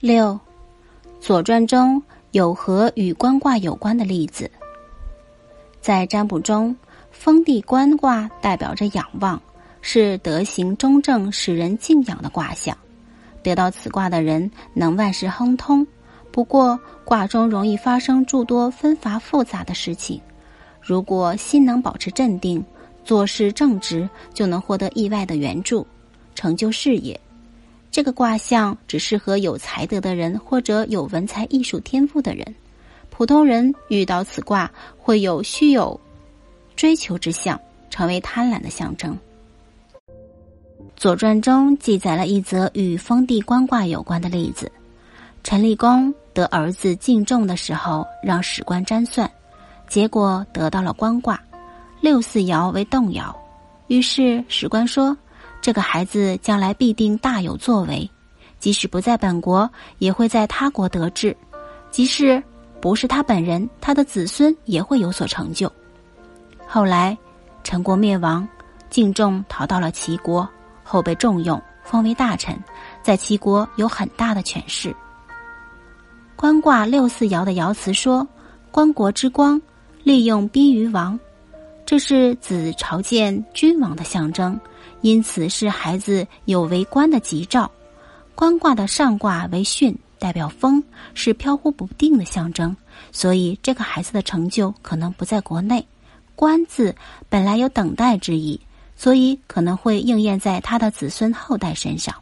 六，《左传》中有和与官卦有关的例子。在占卜中，封地官卦代表着仰望，是德行中正、使人敬仰的卦象。得到此卦的人能万事亨通。不过，卦中容易发生诸多纷繁复杂的事情。如果心能保持镇定，做事正直，就能获得意外的援助，成就事业。这个卦象只适合有才德的人或者有文才艺术天赋的人。普通人遇到此卦，会有虚有追求之象，成为贪婪的象征。《左传》中记载了一则与封地官卦有关的例子：陈立公得儿子敬重的时候，让史官占算，结果得到了官卦，六四爻为动爻。于是史官说。这个孩子将来必定大有作为，即使不在本国，也会在他国得志；即使不是他本人，他的子孙也会有所成就。后来，陈国灭亡，敬重逃到了齐国，后被重用，封为大臣，在齐国有很大的权势。官卦六四爻的爻辞说：“官国之光，利用宾于王。”这是子朝见君王的象征。因此是孩子有为官的吉兆，官卦的上卦为巽，代表风，是飘忽不定的象征。所以这个孩子的成就可能不在国内。官字本来有等待之意，所以可能会应验在他的子孙后代身上。